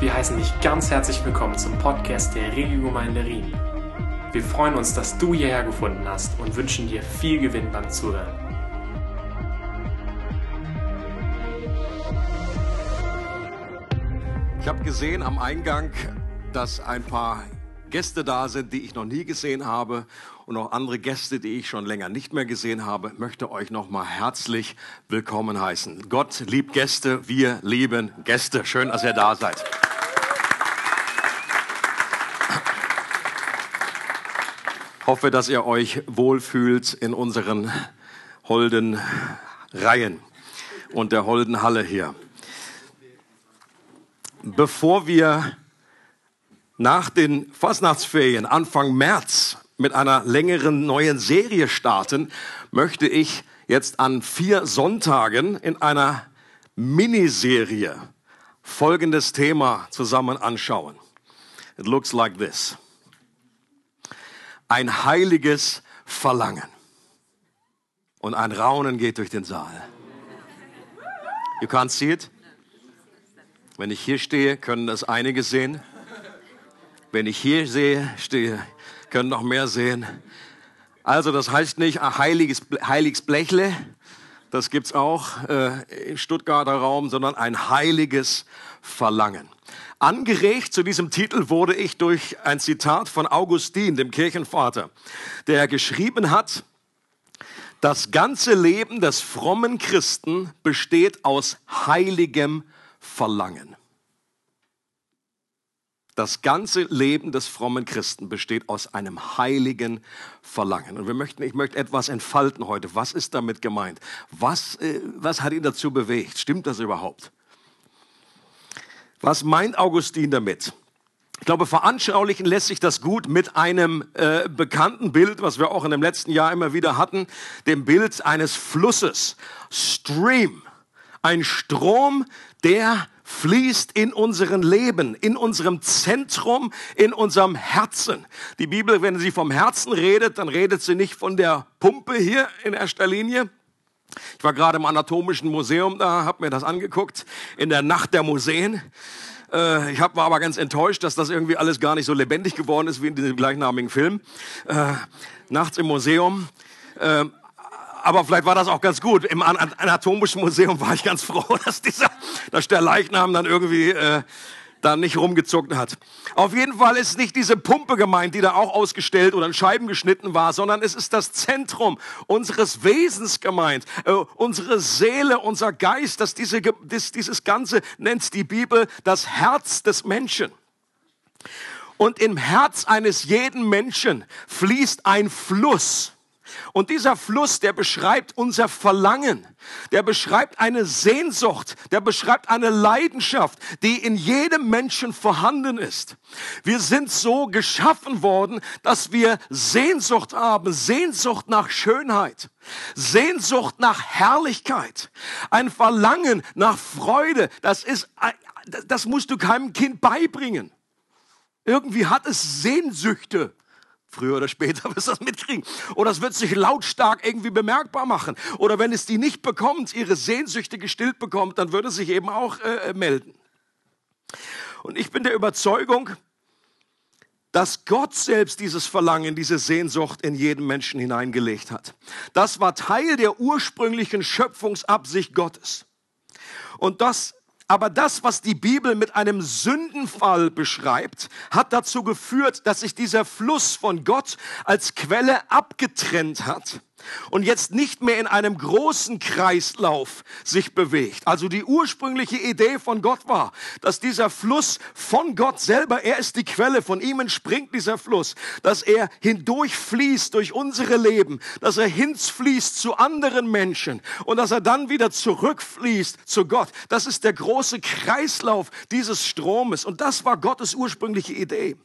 Wir heißen dich ganz herzlich willkommen zum Podcast der Regiogemeinde Rien. Wir freuen uns, dass du hierher gefunden hast und wünschen dir viel Gewinn beim Zuhören. Ich habe gesehen am Eingang, dass ein paar Gäste da sind, die ich noch nie gesehen habe und auch andere Gäste, die ich schon länger nicht mehr gesehen habe, möchte euch noch mal herzlich willkommen heißen. Gott liebt Gäste, wir lieben Gäste. Schön, dass ihr da seid. Hoffe, dass ihr euch wohlfühlt in unseren holden Reihen und der holden Halle hier. Bevor wir nach den Fastnachtsferien Anfang März mit einer längeren neuen Serie starten, möchte ich jetzt an vier Sonntagen in einer Miniserie folgendes Thema zusammen anschauen. It looks like this ein heiliges Verlangen. Und ein Raunen geht durch den Saal. You can't see it? Wenn ich hier stehe, können das einige sehen. Wenn ich hier sehe, stehe, können noch mehr sehen. Also das heißt nicht ein heiliges, heiliges Blechle, das gibt's auch äh, im Stuttgarter Raum, sondern ein heiliges Verlangen. Angeregt zu diesem Titel wurde ich durch ein Zitat von Augustin, dem Kirchenvater, der geschrieben hat, das ganze Leben des frommen Christen besteht aus heiligem Verlangen. Das ganze Leben des frommen Christen besteht aus einem heiligen Verlangen. Und wir möchten, ich möchte etwas entfalten heute. Was ist damit gemeint? Was, äh, was hat ihn dazu bewegt? Stimmt das überhaupt? Was meint Augustin damit? Ich glaube, veranschaulichen lässt sich das gut mit einem äh, bekannten Bild, was wir auch in dem letzten Jahr immer wieder hatten, dem Bild eines Flusses. Stream. Ein Strom, der fließt in unserem Leben, in unserem Zentrum, in unserem Herzen. Die Bibel, wenn sie vom Herzen redet, dann redet sie nicht von der Pumpe hier in erster Linie, ich war gerade im Anatomischen Museum da, habe mir das angeguckt, in der Nacht der Museen. Äh, ich hab, war aber ganz enttäuscht, dass das irgendwie alles gar nicht so lebendig geworden ist wie in diesem gleichnamigen Film. Äh, nachts im Museum. Äh, aber vielleicht war das auch ganz gut. Im Anatomischen Museum war ich ganz froh, dass dieser, dass der Leichnam dann irgendwie äh, da nicht rumgezuckt hat. Auf jeden Fall ist nicht diese Pumpe gemeint, die da auch ausgestellt oder in Scheiben geschnitten war, sondern es ist das Zentrum unseres Wesens gemeint, äh, unsere Seele, unser Geist, dass diese, das, dieses Ganze nennt die Bibel das Herz des Menschen. Und im Herz eines jeden Menschen fließt ein Fluss und dieser Fluss, der beschreibt unser Verlangen, der beschreibt eine Sehnsucht, der beschreibt eine Leidenschaft, die in jedem Menschen vorhanden ist. Wir sind so geschaffen worden, dass wir Sehnsucht haben, Sehnsucht nach Schönheit, Sehnsucht nach Herrlichkeit, ein Verlangen nach Freude. Das ist, das musst du keinem Kind beibringen. Irgendwie hat es Sehnsüchte. Früher oder später wirst du das mitkriegen. Oder es wird sich lautstark irgendwie bemerkbar machen. Oder wenn es die nicht bekommt, ihre Sehnsüchte gestillt bekommt, dann würde es sich eben auch äh, melden. Und ich bin der Überzeugung, dass Gott selbst dieses Verlangen, diese Sehnsucht in jeden Menschen hineingelegt hat. Das war Teil der ursprünglichen Schöpfungsabsicht Gottes. Und das aber das, was die Bibel mit einem Sündenfall beschreibt, hat dazu geführt, dass sich dieser Fluss von Gott als Quelle abgetrennt hat und jetzt nicht mehr in einem großen Kreislauf sich bewegt. Also die ursprüngliche Idee von Gott war, dass dieser Fluss von Gott selber, er ist die Quelle, von ihm entspringt dieser Fluss, dass er hindurchfließt durch unsere Leben, dass er hinfließt zu anderen Menschen und dass er dann wieder zurückfließt zu Gott. Das ist der große Kreislauf dieses Stromes und das war Gottes ursprüngliche Idee.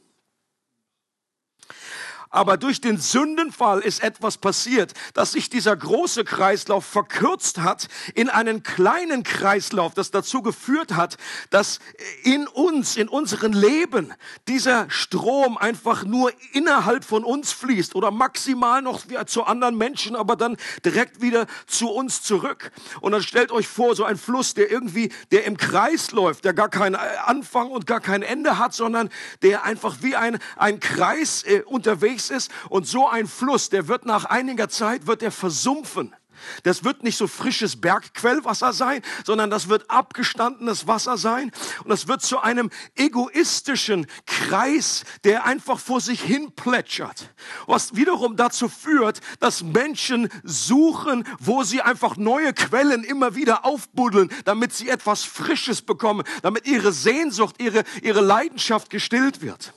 Aber durch den Sündenfall ist etwas passiert, dass sich dieser große Kreislauf verkürzt hat in einen kleinen Kreislauf, das dazu geführt hat, dass in uns, in unserem Leben, dieser Strom einfach nur innerhalb von uns fließt oder maximal noch zu anderen Menschen, aber dann direkt wieder zu uns zurück. Und dann stellt euch vor, so ein Fluss, der irgendwie, der im Kreis läuft, der gar keinen Anfang und gar kein Ende hat, sondern der einfach wie ein, ein Kreis äh, unterwegs ist. Und so ein Fluss, der wird nach einiger Zeit, wird der versumpfen. Das wird nicht so frisches Bergquellwasser sein, sondern das wird abgestandenes Wasser sein. Und das wird zu einem egoistischen Kreis, der einfach vor sich hin plätschert. Was wiederum dazu führt, dass Menschen suchen, wo sie einfach neue Quellen immer wieder aufbuddeln, damit sie etwas Frisches bekommen, damit ihre Sehnsucht, ihre, ihre Leidenschaft gestillt wird.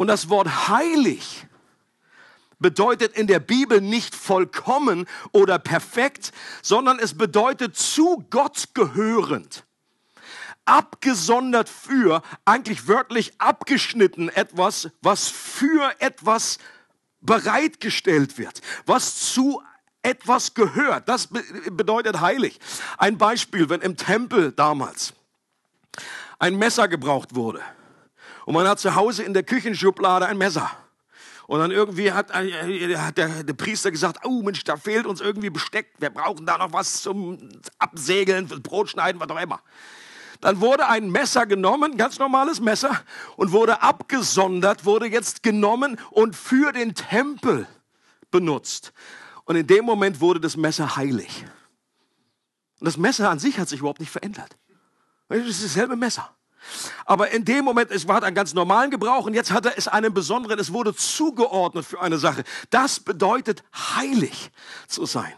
Und das Wort heilig bedeutet in der Bibel nicht vollkommen oder perfekt, sondern es bedeutet zu Gott gehörend. Abgesondert für, eigentlich wörtlich abgeschnitten etwas, was für etwas bereitgestellt wird, was zu etwas gehört. Das bedeutet heilig. Ein Beispiel, wenn im Tempel damals ein Messer gebraucht wurde und man hat zu Hause in der Küchenschublade ein Messer und dann irgendwie hat, hat der, der, Priester gesagt, oh Mensch, da fehlt uns irgendwie Besteck. Wir brauchen da noch was zum Absägeln, Brot schneiden, was auch immer. Dann wurde ein Messer genommen, ganz normales Messer, und wurde abgesondert, wurde jetzt genommen und für den Tempel benutzt. Und in dem Moment wurde das Messer heilig. Und das Messer an sich hat sich überhaupt nicht verändert. Das ist dasselbe Messer. Aber in dem Moment, es war ein ganz normalen Gebrauch und jetzt hatte es einen besonderen, es wurde zugeordnet für eine Sache. Das bedeutet heilig zu sein.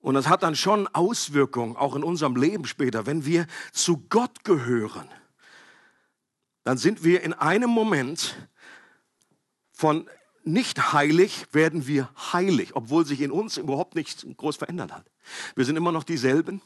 Und das hat dann schon Auswirkungen auch in unserem Leben später. Wenn wir zu Gott gehören, dann sind wir in einem Moment von nicht heilig werden wir heilig, obwohl sich in uns überhaupt nichts groß verändert hat. Wir sind immer noch dieselben.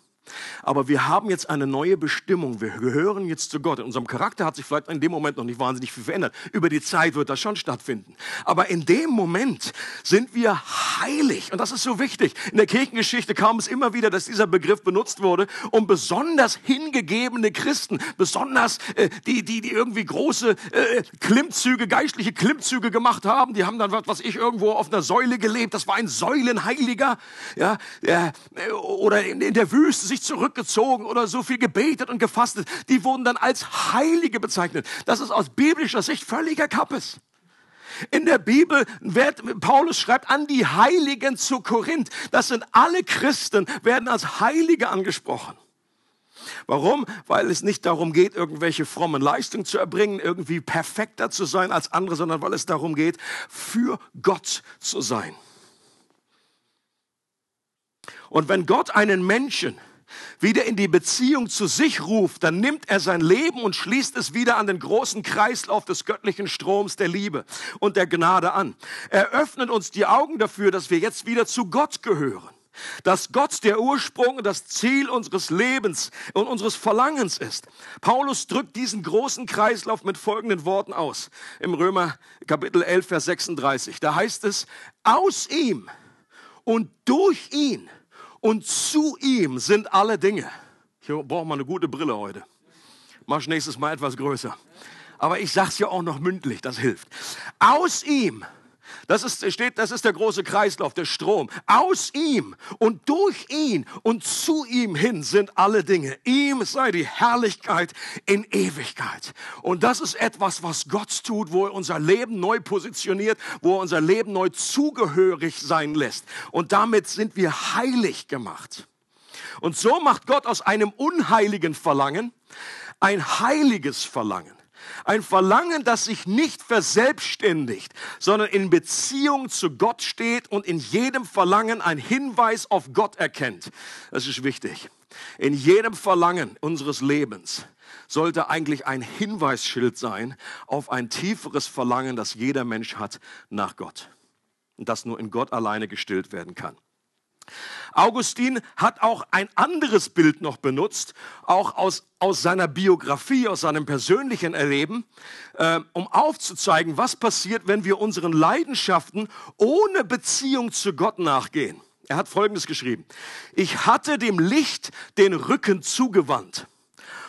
Aber wir haben jetzt eine neue Bestimmung. Wir gehören jetzt zu Gott. In unserem Charakter hat sich vielleicht in dem Moment noch nicht wahnsinnig viel verändert. Über die Zeit wird das schon stattfinden. Aber in dem Moment sind wir heilig. Und das ist so wichtig. In der Kirchengeschichte kam es immer wieder, dass dieser Begriff benutzt wurde, um besonders hingegebene Christen, besonders äh, die, die, die irgendwie große äh, Klimmzüge, geistliche Klimmzüge gemacht haben. Die haben dann, was ich, irgendwo auf einer Säule gelebt. Das war ein Säulenheiliger. Ja, äh, oder in, in der Wüste sich zurückgezogen oder so viel gebetet und gefastet. Die wurden dann als Heilige bezeichnet. Das ist aus biblischer Sicht völliger Kappes. In der Bibel wird, Paulus schreibt an die Heiligen zu Korinth. Das sind alle Christen, werden als Heilige angesprochen. Warum? Weil es nicht darum geht, irgendwelche frommen Leistungen zu erbringen, irgendwie perfekter zu sein als andere, sondern weil es darum geht, für Gott zu sein. Und wenn Gott einen Menschen wieder in die Beziehung zu sich ruft, dann nimmt er sein Leben und schließt es wieder an den großen Kreislauf des göttlichen Stroms der Liebe und der Gnade an. Er öffnet uns die Augen dafür, dass wir jetzt wieder zu Gott gehören. Dass Gott der Ursprung und das Ziel unseres Lebens und unseres Verlangens ist. Paulus drückt diesen großen Kreislauf mit folgenden Worten aus. Im Römer Kapitel 11, Vers 36. Da heißt es, aus ihm und durch ihn und zu ihm sind alle Dinge. Ich brauche mal eine gute Brille heute. Mach nächstes Mal etwas größer. Aber ich sag's ja auch noch mündlich, das hilft. Aus ihm das ist, steht, das ist der große Kreislauf, der Strom. Aus ihm und durch ihn und zu ihm hin sind alle Dinge. Ihm sei die Herrlichkeit in Ewigkeit. Und das ist etwas, was Gott tut, wo er unser Leben neu positioniert, wo er unser Leben neu zugehörig sein lässt. Und damit sind wir heilig gemacht. Und so macht Gott aus einem unheiligen Verlangen ein heiliges Verlangen. Ein Verlangen, das sich nicht verselbstständigt, sondern in Beziehung zu Gott steht und in jedem Verlangen ein Hinweis auf Gott erkennt. Das ist wichtig. In jedem Verlangen unseres Lebens sollte eigentlich ein Hinweisschild sein auf ein tieferes Verlangen, das jeder Mensch hat nach Gott. Und das nur in Gott alleine gestillt werden kann. Augustin hat auch ein anderes Bild noch benutzt, auch aus, aus seiner Biografie, aus seinem persönlichen Erleben, äh, um aufzuzeigen, was passiert, wenn wir unseren Leidenschaften ohne Beziehung zu Gott nachgehen. Er hat Folgendes geschrieben. Ich hatte dem Licht den Rücken zugewandt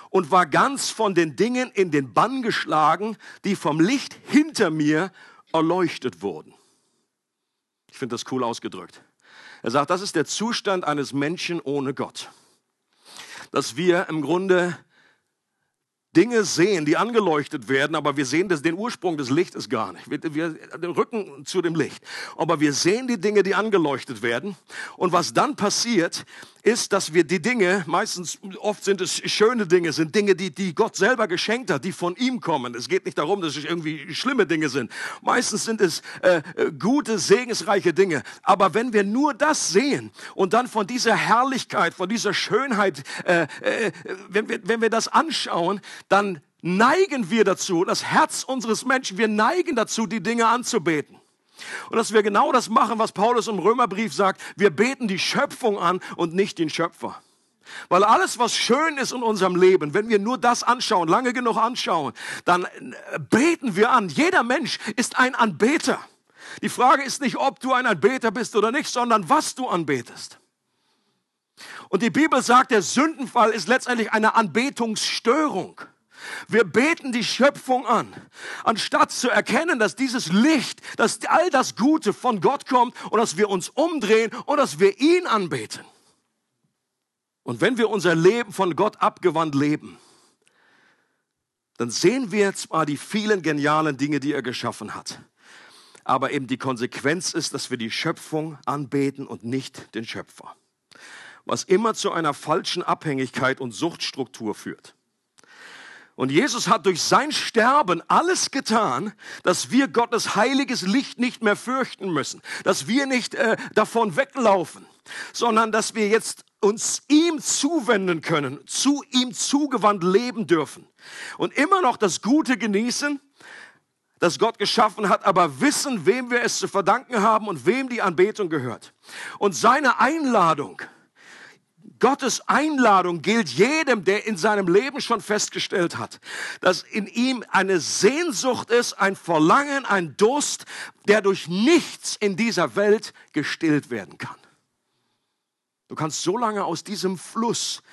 und war ganz von den Dingen in den Bann geschlagen, die vom Licht hinter mir erleuchtet wurden. Ich finde das cool ausgedrückt. Er sagt, das ist der Zustand eines Menschen ohne Gott. Dass wir im Grunde Dinge sehen, die angeleuchtet werden, aber wir sehen das, den Ursprung des Lichtes gar nicht. Wir, wir rücken zu dem Licht. Aber wir sehen die Dinge, die angeleuchtet werden. Und was dann passiert, ist, dass wir die Dinge, meistens, oft sind es schöne Dinge, sind Dinge, die, die Gott selber geschenkt hat, die von ihm kommen. Es geht nicht darum, dass es irgendwie schlimme Dinge sind. Meistens sind es äh, gute, segensreiche Dinge. Aber wenn wir nur das sehen und dann von dieser Herrlichkeit, von dieser Schönheit, äh, äh, wenn, wir, wenn wir das anschauen, dann neigen wir dazu, das Herz unseres Menschen, wir neigen dazu, die Dinge anzubeten. Und dass wir genau das machen, was Paulus im Römerbrief sagt, wir beten die Schöpfung an und nicht den Schöpfer. Weil alles, was schön ist in unserem Leben, wenn wir nur das anschauen, lange genug anschauen, dann äh, beten wir an. Jeder Mensch ist ein Anbeter. Die Frage ist nicht, ob du ein Anbeter bist oder nicht, sondern was du anbetest. Und die Bibel sagt, der Sündenfall ist letztendlich eine Anbetungsstörung. Wir beten die Schöpfung an, anstatt zu erkennen, dass dieses Licht, dass all das Gute von Gott kommt und dass wir uns umdrehen und dass wir ihn anbeten. Und wenn wir unser Leben von Gott abgewandt leben, dann sehen wir zwar die vielen genialen Dinge, die er geschaffen hat, aber eben die Konsequenz ist, dass wir die Schöpfung anbeten und nicht den Schöpfer. Was immer zu einer falschen Abhängigkeit und Suchtstruktur führt. Und Jesus hat durch sein Sterben alles getan, dass wir Gottes heiliges Licht nicht mehr fürchten müssen, dass wir nicht äh, davon weglaufen, sondern dass wir jetzt uns ihm zuwenden können, zu ihm zugewandt leben dürfen und immer noch das Gute genießen, das Gott geschaffen hat, aber wissen, wem wir es zu verdanken haben und wem die Anbetung gehört. Und seine Einladung, Gottes Einladung gilt jedem, der in seinem Leben schon festgestellt hat, dass in ihm eine Sehnsucht ist, ein Verlangen, ein Durst, der durch nichts in dieser Welt gestillt werden kann. Du kannst so lange aus diesem Fluss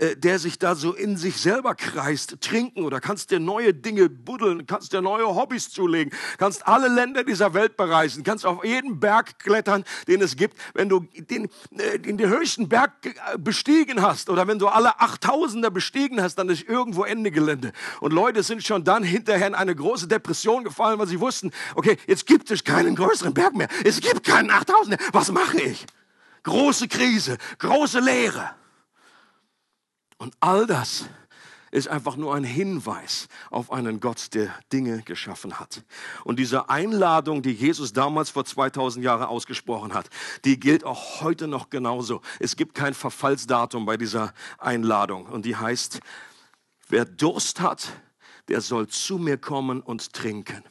äh, der sich da so in sich selber kreist, trinken oder kannst dir neue Dinge buddeln, kannst dir neue Hobbys zulegen, kannst alle Länder dieser Welt bereisen, kannst auf jeden Berg klettern, den es gibt. Wenn du den, äh, den, den höchsten Berg äh, bestiegen hast oder wenn du alle Achttausender bestiegen hast, dann ist irgendwo Ende Gelände. Und Leute sind schon dann hinterher in eine große Depression gefallen, weil sie wussten, okay, jetzt gibt es keinen größeren Berg mehr. Es gibt keinen Achttausender. Was mache ich? Große Krise, große Leere. Und all das ist einfach nur ein Hinweis auf einen Gott, der Dinge geschaffen hat. Und diese Einladung, die Jesus damals vor 2000 Jahren ausgesprochen hat, die gilt auch heute noch genauso. Es gibt kein Verfallsdatum bei dieser Einladung. Und die heißt, wer Durst hat, der soll zu mir kommen und trinken.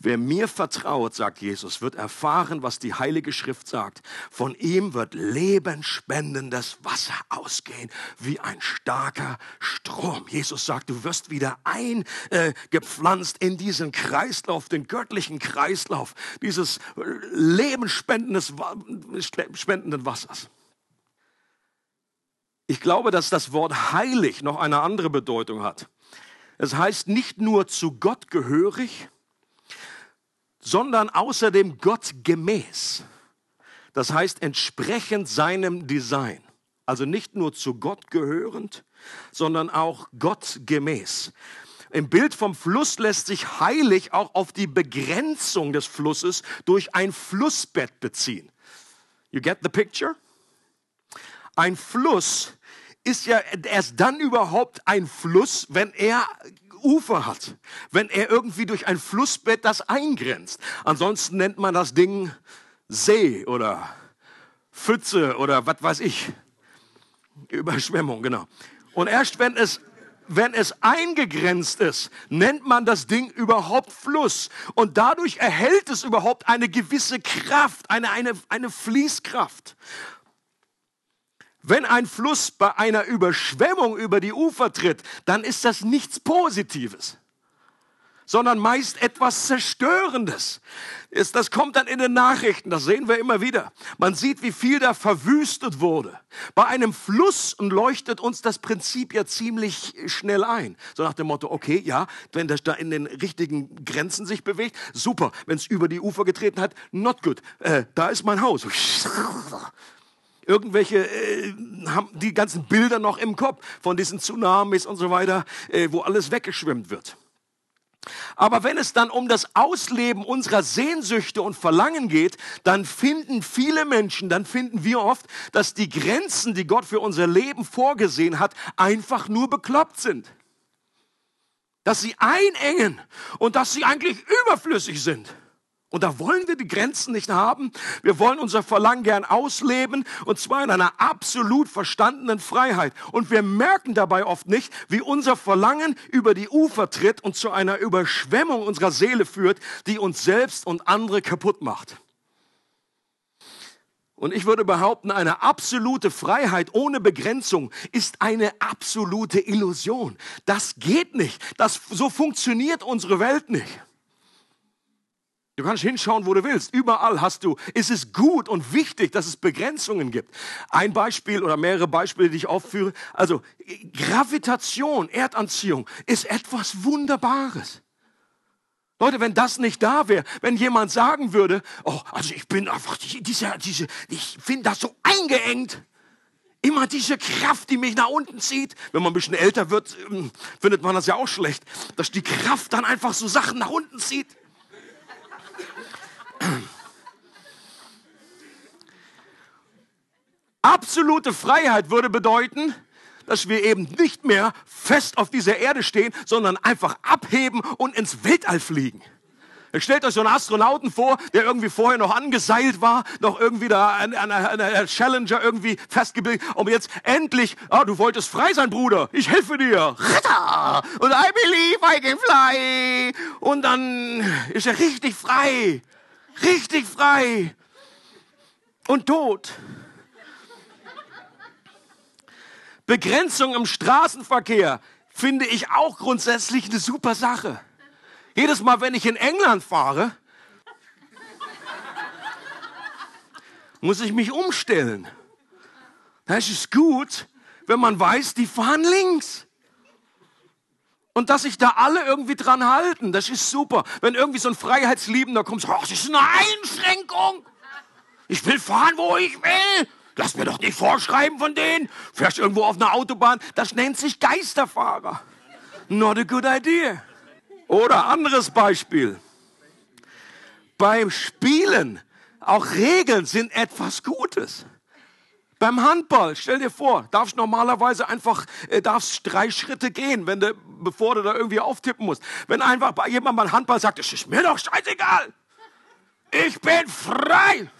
Wer mir vertraut, sagt Jesus, wird erfahren, was die Heilige Schrift sagt. Von ihm wird lebenspendendes Wasser ausgehen, wie ein starker Strom. Jesus sagt, du wirst wieder eingepflanzt in diesen Kreislauf, den göttlichen Kreislauf dieses lebensspendendes, spendenden Wassers. Ich glaube, dass das Wort heilig noch eine andere Bedeutung hat. Es heißt nicht nur zu Gott gehörig, sondern außerdem Gott gemäß. Das heißt entsprechend seinem Design. Also nicht nur zu Gott gehörend, sondern auch Gott gemäß. Im Bild vom Fluss lässt sich heilig auch auf die Begrenzung des Flusses durch ein Flussbett beziehen. You get the picture? Ein Fluss ist ja erst dann überhaupt ein Fluss, wenn er Ufer hat, wenn er irgendwie durch ein Flussbett das eingrenzt. Ansonsten nennt man das Ding See oder Pfütze oder was weiß ich. Überschwemmung, genau. Und erst wenn es wenn es eingegrenzt ist, nennt man das Ding überhaupt Fluss. Und dadurch erhält es überhaupt eine gewisse Kraft, eine, eine, eine Fließkraft. Wenn ein Fluss bei einer Überschwemmung über die Ufer tritt, dann ist das nichts Positives sondern meist etwas Zerstörendes. Das kommt dann in den Nachrichten, das sehen wir immer wieder. Man sieht, wie viel da verwüstet wurde. Bei einem Fluss leuchtet uns das Prinzip ja ziemlich schnell ein. So nach dem Motto, okay, ja, wenn das da in den richtigen Grenzen sich bewegt, super. Wenn es über die Ufer getreten hat, not good. Äh, da ist mein Haus. irgendwelche äh, haben die ganzen Bilder noch im Kopf von diesen Tsunamis und so weiter, äh, wo alles weggeschwemmt wird. Aber wenn es dann um das Ausleben unserer Sehnsüchte und Verlangen geht, dann finden viele Menschen, dann finden wir oft, dass die Grenzen, die Gott für unser Leben vorgesehen hat, einfach nur bekloppt sind. Dass sie einengen und dass sie eigentlich überflüssig sind. Und da wollen wir die Grenzen nicht haben. Wir wollen unser Verlangen gern ausleben und zwar in einer absolut verstandenen Freiheit. Und wir merken dabei oft nicht, wie unser Verlangen über die Ufer tritt und zu einer Überschwemmung unserer Seele führt, die uns selbst und andere kaputt macht. Und ich würde behaupten, eine absolute Freiheit ohne Begrenzung ist eine absolute Illusion. Das geht nicht. Das, so funktioniert unsere Welt nicht. Du kannst hinschauen, wo du willst. Überall hast du, ist es gut und wichtig, dass es Begrenzungen gibt. Ein Beispiel oder mehrere Beispiele, die ich aufführe. Also Gravitation, Erdanziehung ist etwas Wunderbares. Leute, wenn das nicht da wäre, wenn jemand sagen würde, oh, also ich bin einfach diese, diese, ich finde das so eingeengt. Immer diese Kraft, die mich nach unten zieht. Wenn man ein bisschen älter wird, ähm, findet man das ja auch schlecht, dass die Kraft dann einfach so Sachen nach unten zieht. Absolute Freiheit würde bedeuten, dass wir eben nicht mehr fest auf dieser Erde stehen, sondern einfach abheben und ins Weltall fliegen. Stellt euch so einen Astronauten vor, der irgendwie vorher noch angeseilt war, noch irgendwie da an einer Challenger irgendwie festgebildet, und jetzt endlich, ah, du wolltest frei sein, Bruder, ich helfe dir. Ritter! Und I believe I can fly. Und dann ist er richtig frei. Richtig frei. Und tot. Begrenzung im Straßenverkehr finde ich auch grundsätzlich eine super Sache. Jedes Mal, wenn ich in England fahre, muss ich mich umstellen. Das ist gut, wenn man weiß, die fahren links. Und dass sich da alle irgendwie dran halten, das ist super. Wenn irgendwie so ein Freiheitsliebender kommt, sagt, das ist eine Einschränkung. Ich will fahren, wo ich will. Lass mir doch nicht vorschreiben von denen. Fährst irgendwo auf einer Autobahn. Das nennt sich Geisterfahrer. Not a good idea. Oder anderes Beispiel. Beim Spielen, auch Regeln sind etwas Gutes. Beim Handball, stell dir vor, darfst normalerweise einfach, äh, darfst drei Schritte gehen, wenn du, bevor du da irgendwie auftippen musst. Wenn einfach jemand beim Handball sagt, es ist mir doch scheißegal. Ich bin frei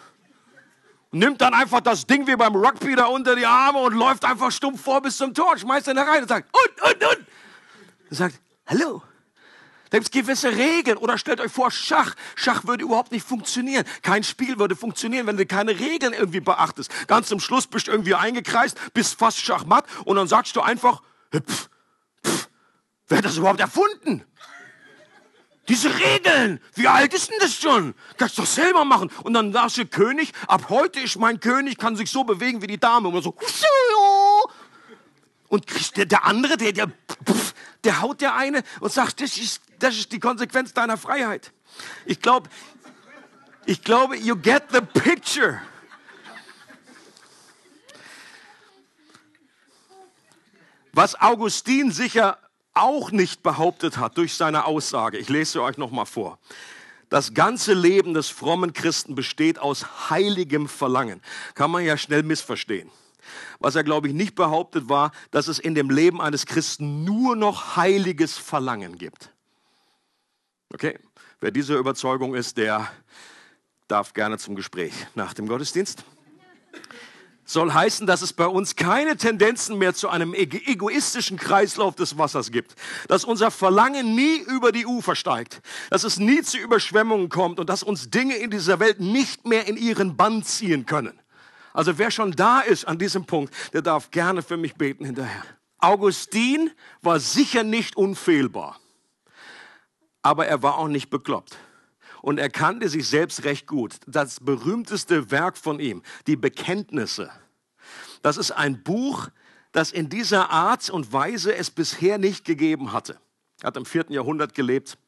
nimmt dann einfach das Ding wie beim Rugby da unter die Arme und läuft einfach stumpf vor bis zum Tor, schmeißt ihn da rein und sagt, und, und, und. Und sagt, hallo. Da gibt es gewisse Regeln. Oder stellt euch vor, Schach. Schach würde überhaupt nicht funktionieren. Kein Spiel würde funktionieren, wenn du keine Regeln irgendwie beachtest. Ganz zum Schluss bist du irgendwie eingekreist, bist fast schachmatt und dann sagst du einfach, pff, pff, wer hat das überhaupt erfunden? Diese Regeln, wie alt ist denn das schon? Kannst du doch selber machen. Und dann sagst du König, ab heute ist mein König, kann sich so bewegen wie die Dame. Und so. Und der, der andere, der, der, der haut der eine und sagt, das ist, das ist die Konsequenz deiner Freiheit. Ich glaube, ich glaube, you get the picture. Was Augustin sicher auch nicht behauptet hat durch seine Aussage. Ich lese euch noch mal vor. Das ganze Leben des frommen Christen besteht aus heiligem Verlangen. Kann man ja schnell missverstehen. Was er, glaube ich, nicht behauptet war, dass es in dem Leben eines Christen nur noch heiliges Verlangen gibt. Okay, wer dieser Überzeugung ist, der darf gerne zum Gespräch nach dem Gottesdienst soll heißen, dass es bei uns keine Tendenzen mehr zu einem egoistischen Kreislauf des Wassers gibt, dass unser Verlangen nie über die Ufer steigt, dass es nie zu Überschwemmungen kommt und dass uns Dinge in dieser Welt nicht mehr in ihren Bann ziehen können. Also wer schon da ist an diesem Punkt, der darf gerne für mich beten hinterher. Augustin war sicher nicht unfehlbar, aber er war auch nicht bekloppt. Und er kannte sich selbst recht gut. Das berühmteste Werk von ihm, die Bekenntnisse. Das ist ein Buch, das in dieser Art und Weise es bisher nicht gegeben hatte. Er hat im vierten Jahrhundert gelebt.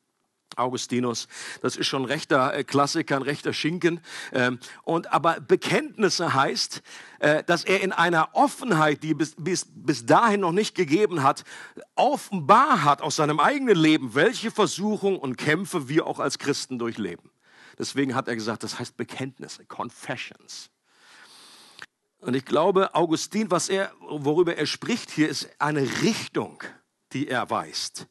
Augustinus, das ist schon ein rechter äh, Klassiker, ein rechter Schinken. Ähm, und aber Bekenntnisse heißt, äh, dass er in einer Offenheit, die bis, bis, bis dahin noch nicht gegeben hat, offenbar hat aus seinem eigenen Leben, welche Versuchungen und Kämpfe wir auch als Christen durchleben. Deswegen hat er gesagt, das heißt Bekenntnisse, Confessions. Und ich glaube, Augustin, was er, worüber er spricht hier, ist eine Richtung, die er weist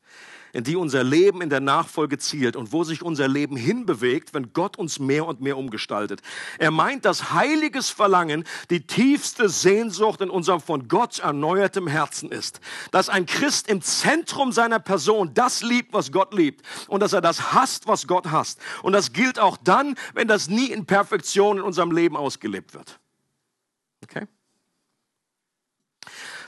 in die unser Leben in der Nachfolge zielt und wo sich unser Leben hinbewegt, wenn Gott uns mehr und mehr umgestaltet. Er meint, dass heiliges Verlangen die tiefste Sehnsucht in unserem von Gott erneuertem Herzen ist. Dass ein Christ im Zentrum seiner Person das liebt, was Gott liebt und dass er das hasst, was Gott hasst. Und das gilt auch dann, wenn das nie in Perfektion in unserem Leben ausgelebt wird. Okay?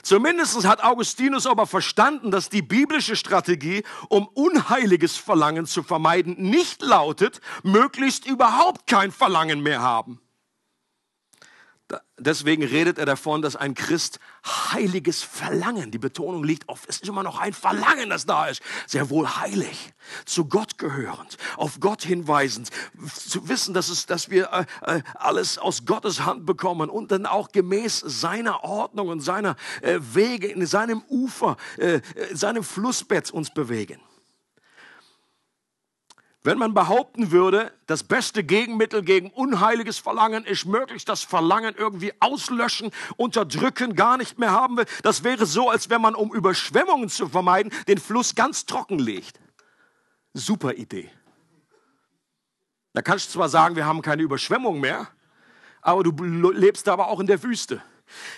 Zumindest hat Augustinus aber verstanden, dass die biblische Strategie, um unheiliges Verlangen zu vermeiden, nicht lautet, möglichst überhaupt kein Verlangen mehr haben. Deswegen redet er davon, dass ein Christ heiliges Verlangen, die Betonung liegt auf, es ist immer noch ein Verlangen, das da ist, sehr wohl heilig, zu Gott gehörend, auf Gott hinweisend, zu wissen, dass, es, dass wir äh, äh, alles aus Gottes Hand bekommen und dann auch gemäß seiner Ordnung und seiner äh, Wege, in seinem Ufer, äh, in seinem Flussbett uns bewegen. Wenn man behaupten würde, das beste Gegenmittel gegen unheiliges Verlangen ist möglichst das Verlangen irgendwie auslöschen, unterdrücken, gar nicht mehr haben will, das wäre so, als wenn man, um Überschwemmungen zu vermeiden, den Fluss ganz trocken legt. Super Idee. Da kannst du zwar sagen, wir haben keine Überschwemmung mehr, aber du lebst aber auch in der Wüste.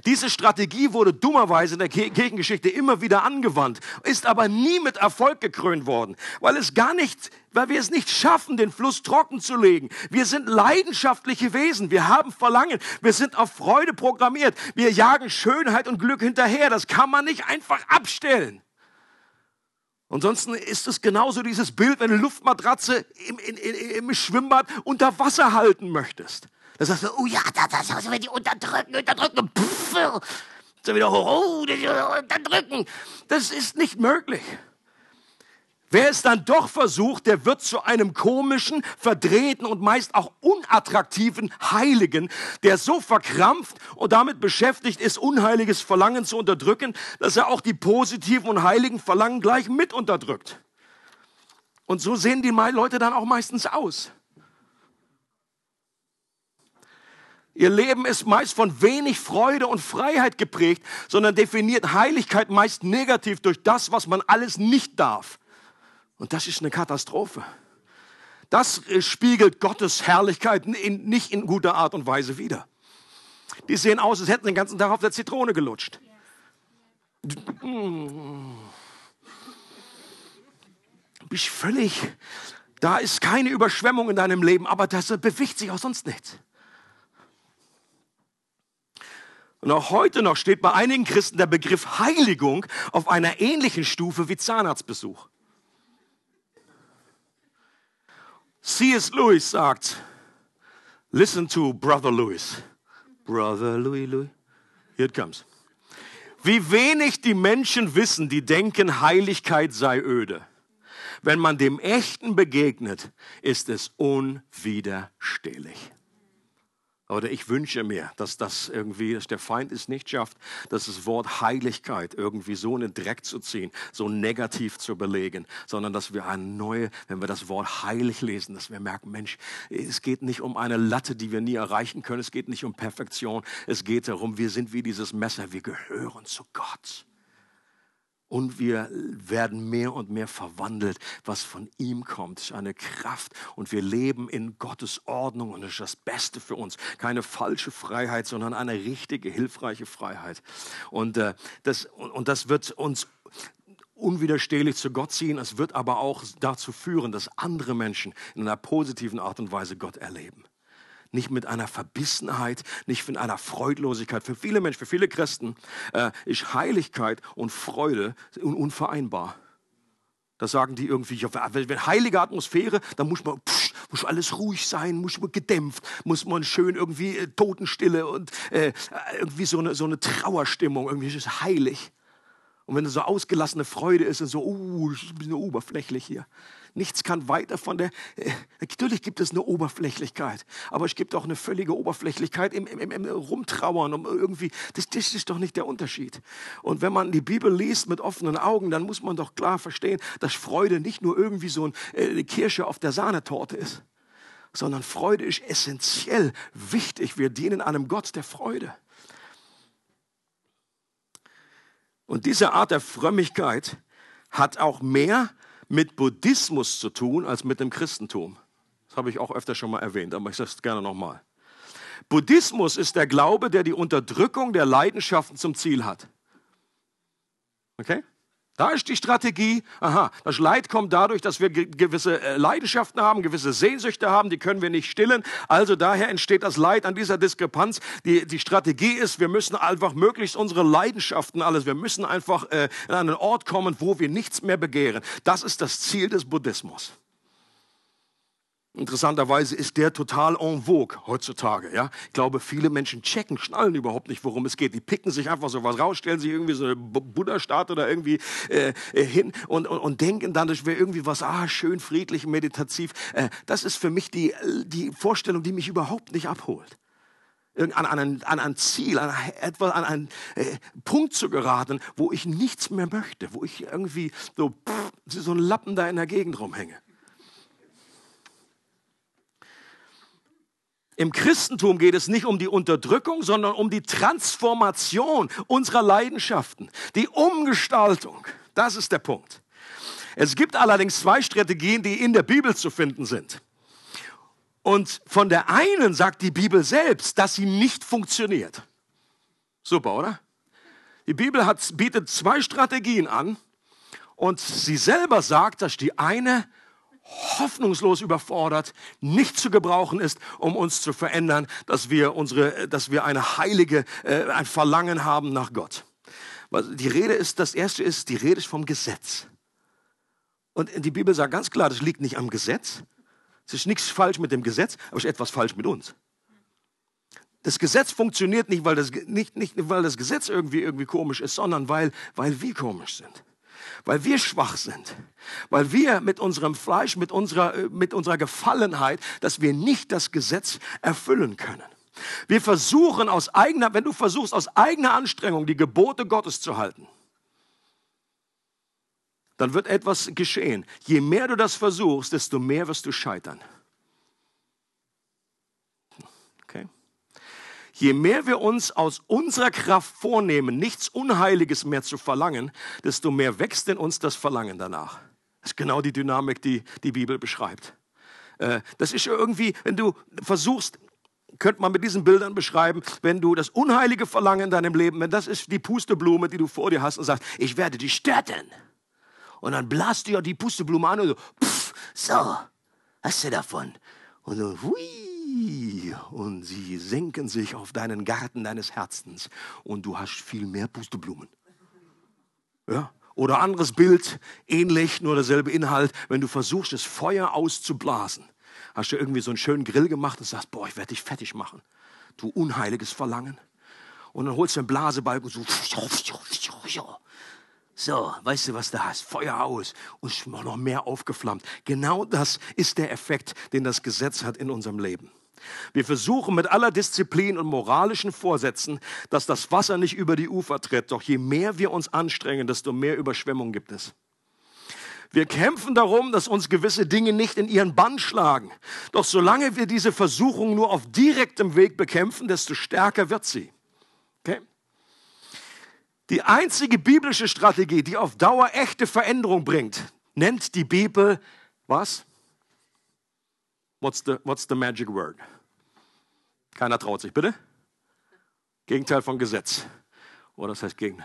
Diese Strategie wurde dummerweise in der Kirchengeschichte immer wieder angewandt, ist aber nie mit Erfolg gekrönt worden, weil es gar nicht, weil wir es nicht schaffen, den Fluss trocken zu legen. Wir sind leidenschaftliche Wesen, wir haben Verlangen, wir sind auf Freude programmiert, wir jagen Schönheit und Glück hinterher, das kann man nicht einfach abstellen. Ansonsten ist es genauso dieses Bild, wenn du Luftmatratze im, in, im Schwimmbad unter Wasser halten möchtest. Da sagst du, oh ja, das, das, das, wenn die unterdrücken, unterdrücken, pff, so wieder hoch, oh, unterdrücken. Das ist nicht möglich. Wer es dann doch versucht, der wird zu einem komischen, verdrehten und meist auch unattraktiven Heiligen, der so verkrampft und damit beschäftigt ist, unheiliges Verlangen zu unterdrücken, dass er auch die positiven und heiligen Verlangen gleich mit unterdrückt. Und so sehen die Leute dann auch meistens aus. Ihr Leben ist meist von wenig Freude und Freiheit geprägt, sondern definiert Heiligkeit meist negativ durch das, was man alles nicht darf. Und das ist eine Katastrophe. Das spiegelt Gottes Herrlichkeit in, nicht in guter Art und Weise wider. Die sehen aus, als hätten den ganzen Tag auf der Zitrone gelutscht. Mm. Bist völlig, da ist keine Überschwemmung in deinem Leben, aber das bewegt sich auch sonst nichts. Und auch heute noch steht bei einigen Christen der Begriff Heiligung auf einer ähnlichen Stufe wie Zahnarztbesuch. C.S. Lewis sagt, listen to Brother Lewis. Brother Louis, Louis. Here it comes. Wie wenig die Menschen wissen, die denken, Heiligkeit sei öde. Wenn man dem Echten begegnet, ist es unwiderstehlich. Oder ich wünsche mir, dass das irgendwie, dass der Feind es nicht schafft, dass das Wort Heiligkeit irgendwie so in den Dreck zu ziehen, so negativ zu belegen, sondern dass wir eine neue, wenn wir das Wort heilig lesen, dass wir merken, Mensch, es geht nicht um eine Latte, die wir nie erreichen können, es geht nicht um Perfektion, es geht darum, wir sind wie dieses Messer, wir gehören zu Gott und wir werden mehr und mehr verwandelt, was von ihm kommt. Es ist eine Kraft und wir leben in Gottes Ordnung und das ist das Beste für uns. Keine falsche Freiheit, sondern eine richtige, hilfreiche Freiheit. Und, äh, das, und das wird uns unwiderstehlich zu Gott ziehen. Es wird aber auch dazu führen, dass andere Menschen in einer positiven Art und Weise Gott erleben. Nicht mit einer Verbissenheit, nicht mit einer Freudlosigkeit. Für viele Menschen, für viele Christen äh, ist Heiligkeit und Freude unvereinbar. Da sagen die irgendwie, ja, wenn heilige Atmosphäre, dann muss man, psch, muss alles ruhig sein, muss man gedämpft, muss man schön irgendwie äh, Totenstille und äh, irgendwie so eine, so eine Trauerstimmung, irgendwie ist es heilig. Und wenn es so ausgelassene Freude ist und so, uh, ich bin so oberflächlich hier. Nichts kann weiter von der, äh, natürlich gibt es eine Oberflächlichkeit, aber es gibt auch eine völlige Oberflächlichkeit im, im, im Rumtrauern, um irgendwie, das, das ist doch nicht der Unterschied. Und wenn man die Bibel liest mit offenen Augen, dann muss man doch klar verstehen, dass Freude nicht nur irgendwie so äh, eine Kirsche auf der Sahnetorte ist, sondern Freude ist essentiell wichtig. Wir dienen einem Gott der Freude. Und diese Art der Frömmigkeit hat auch mehr mit Buddhismus zu tun als mit dem Christentum. Das habe ich auch öfter schon mal erwähnt, aber ich sage es gerne nochmal. Buddhismus ist der Glaube, der die Unterdrückung der Leidenschaften zum Ziel hat. Okay? Da ist die Strategie. Aha, das Leid kommt dadurch, dass wir gewisse äh, Leidenschaften haben, gewisse Sehnsüchte haben, die können wir nicht stillen. Also daher entsteht das Leid an dieser Diskrepanz. Die, die Strategie ist, wir müssen einfach möglichst unsere Leidenschaften alles, wir müssen einfach äh, in einen Ort kommen, wo wir nichts mehr begehren. Das ist das Ziel des Buddhismus. Interessanterweise ist der total en vogue heutzutage. Ja? Ich glaube, viele Menschen checken, schnallen überhaupt nicht, worum es geht. Die picken sich einfach so was raus, stellen sich irgendwie so eine Buddha-Statue oder irgendwie äh, äh, hin und, und, und, denken dann, das wäre irgendwie was, ah, schön, friedlich, meditativ. Äh, das ist für mich die, die Vorstellung, die mich überhaupt nicht abholt. An, an, ein, an ein Ziel, an, etwa an einen äh, Punkt zu geraten, wo ich nichts mehr möchte, wo ich irgendwie so, pff, so ein Lappen da in der Gegend rumhänge. Im Christentum geht es nicht um die Unterdrückung, sondern um die Transformation unserer Leidenschaften, die Umgestaltung. Das ist der Punkt. Es gibt allerdings zwei Strategien, die in der Bibel zu finden sind. Und von der einen sagt die Bibel selbst, dass sie nicht funktioniert. Super, oder? Die Bibel hat, bietet zwei Strategien an und sie selber sagt, dass die eine hoffnungslos überfordert, nicht zu gebrauchen ist, um uns zu verändern, dass wir unsere, dass wir eine heilige, äh, ein Verlangen haben nach Gott. Die Rede ist, das erste ist, die Rede ist vom Gesetz. Und die Bibel sagt ganz klar, das liegt nicht am Gesetz. Es ist nichts falsch mit dem Gesetz, aber es ist etwas falsch mit uns. Das Gesetz funktioniert nicht, weil das, nicht, nicht, weil das Gesetz irgendwie, irgendwie komisch ist, sondern weil, weil wir komisch sind weil wir schwach sind, weil wir mit unserem Fleisch, mit unserer, äh, mit unserer Gefallenheit, dass wir nicht das Gesetz erfüllen können. Wir versuchen aus eigener, wenn du versuchst aus eigener Anstrengung die Gebote Gottes zu halten, dann wird etwas geschehen. Je mehr du das versuchst, desto mehr wirst du scheitern. Je mehr wir uns aus unserer Kraft vornehmen, nichts Unheiliges mehr zu verlangen, desto mehr wächst in uns das Verlangen danach. Das ist genau die Dynamik, die die Bibel beschreibt. Äh, das ist irgendwie, wenn du versuchst, könnte man mit diesen Bildern beschreiben, wenn du das unheilige Verlangen in deinem Leben, wenn das ist die Pusteblume, die du vor dir hast und sagst, ich werde dich stärken. Und dann blast du ja die Pusteblume an und so, pff, so, hast du davon. Und so, hui, und sie senken sich auf deinen Garten deines Herzens und du hast viel mehr Pusteblumen. Ja? Oder anderes Bild, ähnlich, nur derselbe Inhalt, wenn du versuchst, das Feuer auszublasen. Hast du irgendwie so einen schönen Grill gemacht und sagst, boah, ich werde dich fertig machen. Du unheiliges Verlangen. Und dann holst du einen Blasebalg und so, so, weißt du, was da hast? Feuer aus und noch mehr aufgeflammt. Genau das ist der Effekt, den das Gesetz hat in unserem Leben. Wir versuchen mit aller Disziplin und moralischen Vorsätzen, dass das Wasser nicht über die Ufer tritt. Doch je mehr wir uns anstrengen, desto mehr Überschwemmung gibt es. Wir kämpfen darum, dass uns gewisse Dinge nicht in ihren Bann schlagen. Doch solange wir diese Versuchung nur auf direktem Weg bekämpfen, desto stärker wird sie. Okay? Die einzige biblische Strategie, die auf Dauer echte Veränderung bringt, nennt die Bibel was? What's the, what's the magic word? Keiner traut sich, bitte? Gegenteil von Gesetz. Oder das heißt gegen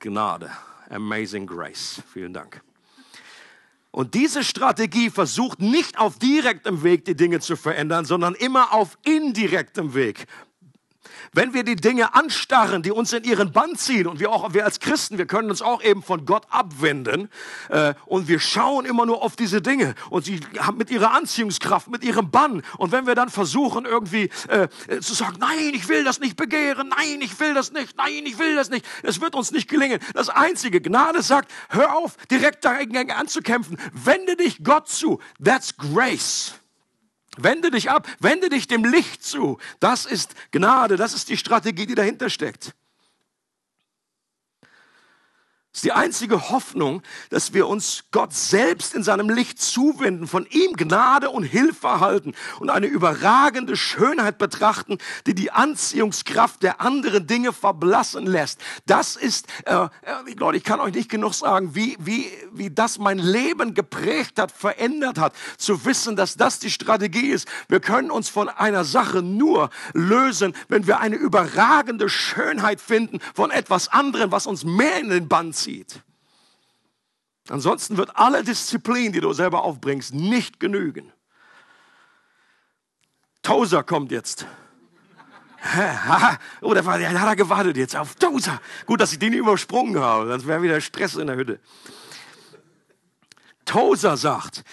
Gnade. Amazing Grace. Vielen Dank. Und diese Strategie versucht nicht auf direktem Weg die Dinge zu verändern, sondern immer auf indirektem Weg. Wenn wir die Dinge anstarren, die uns in ihren Bann ziehen und wir auch, wir als Christen, wir können uns auch eben von Gott abwenden äh, und wir schauen immer nur auf diese Dinge und sie haben mit ihrer Anziehungskraft, mit ihrem Bann und wenn wir dann versuchen irgendwie äh, zu sagen, nein, ich will das nicht begehren, nein, ich will das nicht, nein, ich will das nicht, es wird uns nicht gelingen. Das einzige Gnade sagt, hör auf, direkt dagegen anzukämpfen, wende dich Gott zu. That's grace. Wende dich ab, wende dich dem Licht zu. Das ist Gnade, das ist die Strategie, die dahinter steckt. Das ist die einzige Hoffnung, dass wir uns Gott selbst in seinem Licht zuwenden, von ihm Gnade und Hilfe erhalten und eine überragende Schönheit betrachten, die die Anziehungskraft der anderen Dinge verblassen lässt. Das ist, äh, äh Leute, ich kann euch nicht genug sagen, wie, wie, wie das mein Leben geprägt hat, verändert hat, zu wissen, dass das die Strategie ist. Wir können uns von einer Sache nur lösen, wenn wir eine überragende Schönheit finden von etwas anderem, was uns mehr in den Bann zieht. Ansonsten wird alle Disziplin, die du selber aufbringst, nicht genügen. Tozer kommt jetzt. oh, der, war, der hat er gewartet jetzt auf Tozer. Gut, dass ich den übersprungen habe, sonst wäre wieder Stress in der Hütte. Tozer sagt,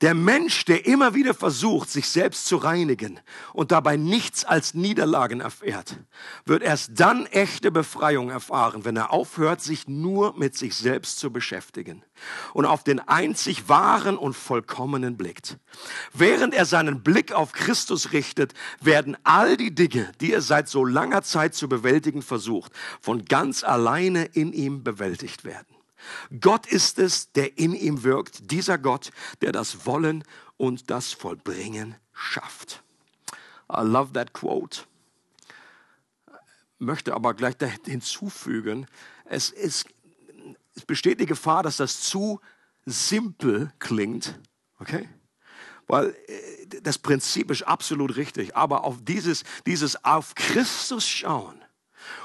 der Mensch, der immer wieder versucht, sich selbst zu reinigen und dabei nichts als Niederlagen erfährt, wird erst dann echte Befreiung erfahren, wenn er aufhört, sich nur mit sich selbst zu beschäftigen und auf den einzig wahren und vollkommenen blickt. Während er seinen Blick auf Christus richtet, werden all die Dinge, die er seit so langer Zeit zu bewältigen versucht, von ganz alleine in ihm bewältigt werden. Gott ist es, der in ihm wirkt, dieser Gott, der das Wollen und das Vollbringen schafft. I love that quote. Möchte aber gleich hinzufügen, es, ist, es besteht die Gefahr, dass das zu simpel klingt, okay? Weil äh, das Prinzip ist absolut richtig, aber auf dieses, dieses auf Christus schauen,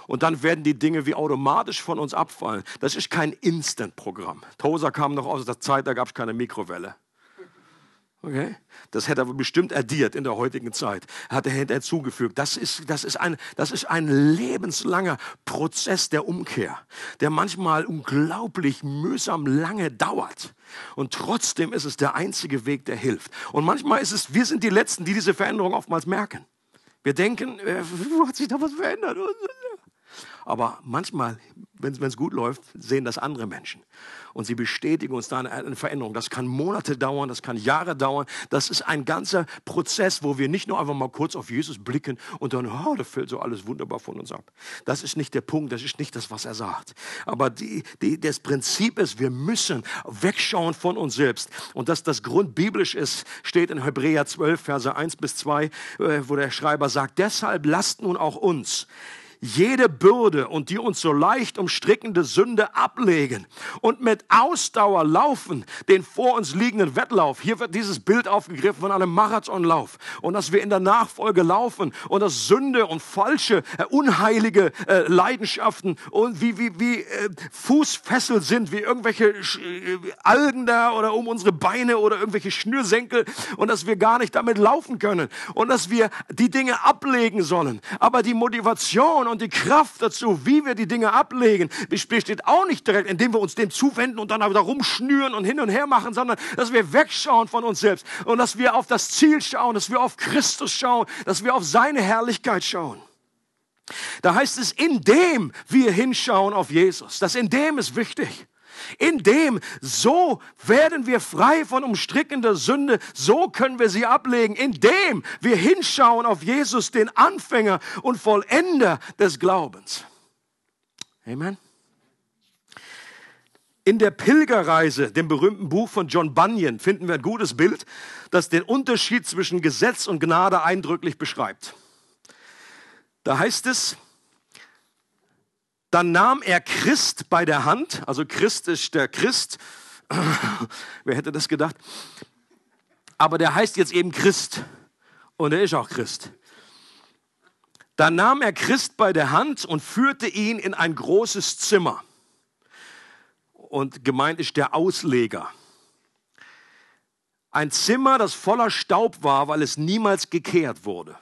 und dann werden die Dinge wie automatisch von uns abfallen. Das ist kein Instant-Programm. Tosa kam noch aus der Zeit, da gab es keine Mikrowelle. Okay? Das hätte er bestimmt addiert in der heutigen Zeit. Hat er hinzugefügt. Das ist, das, ist ein, das ist ein lebenslanger Prozess der Umkehr, der manchmal unglaublich mühsam lange dauert. Und trotzdem ist es der einzige Weg, der hilft. Und manchmal ist es, wir sind die Letzten, die diese Veränderung oftmals merken. Wir denken, äh, wo hat sich da was verändert? Aber manchmal, wenn es gut läuft, sehen das andere Menschen. Und sie bestätigen uns da eine, Veränderung. Das kann Monate dauern, das kann Jahre dauern. Das ist ein ganzer Prozess, wo wir nicht nur einfach mal kurz auf Jesus blicken und dann, oh, da fällt so alles wunderbar von uns ab. Das ist nicht der Punkt, das ist nicht das, was er sagt. Aber die, die, das Prinzip ist, wir müssen wegschauen von uns selbst. Und dass das Grund biblisch ist, steht in Hebräer 12, Verse 1 bis 2, äh, wo der Schreiber sagt, deshalb lasst nun auch uns jede Bürde und die uns so leicht umstrickende Sünde ablegen und mit Ausdauer laufen den vor uns liegenden Wettlauf. Hier wird dieses Bild aufgegriffen von einem Marathonlauf und dass wir in der Nachfolge laufen und dass Sünde und falsche, äh, unheilige äh, Leidenschaften und wie, wie, wie äh, Fußfessel sind, wie irgendwelche äh, Algen da oder um unsere Beine oder irgendwelche Schnürsenkel und dass wir gar nicht damit laufen können und dass wir die Dinge ablegen sollen. Aber die Motivation und die Kraft dazu, wie wir die Dinge ablegen, besteht auch nicht direkt, indem wir uns dem zuwenden und dann aber da rumschnüren und hin und her machen, sondern dass wir wegschauen von uns selbst und dass wir auf das Ziel schauen, dass wir auf Christus schauen, dass wir auf seine Herrlichkeit schauen. Da heißt es, indem wir hinschauen auf Jesus. Das indem ist wichtig. In dem, so werden wir frei von umstrickender Sünde, so können wir sie ablegen, indem wir hinschauen auf Jesus, den Anfänger und Vollender des Glaubens. Amen. In der Pilgerreise, dem berühmten Buch von John Bunyan, finden wir ein gutes Bild, das den Unterschied zwischen Gesetz und Gnade eindrücklich beschreibt. Da heißt es, dann nahm er Christ bei der Hand, also Christ ist der Christ. Wer hätte das gedacht? Aber der heißt jetzt eben Christ und er ist auch Christ. Dann nahm er Christ bei der Hand und führte ihn in ein großes Zimmer. Und gemeint ist der Ausleger. Ein Zimmer, das voller Staub war, weil es niemals gekehrt wurde.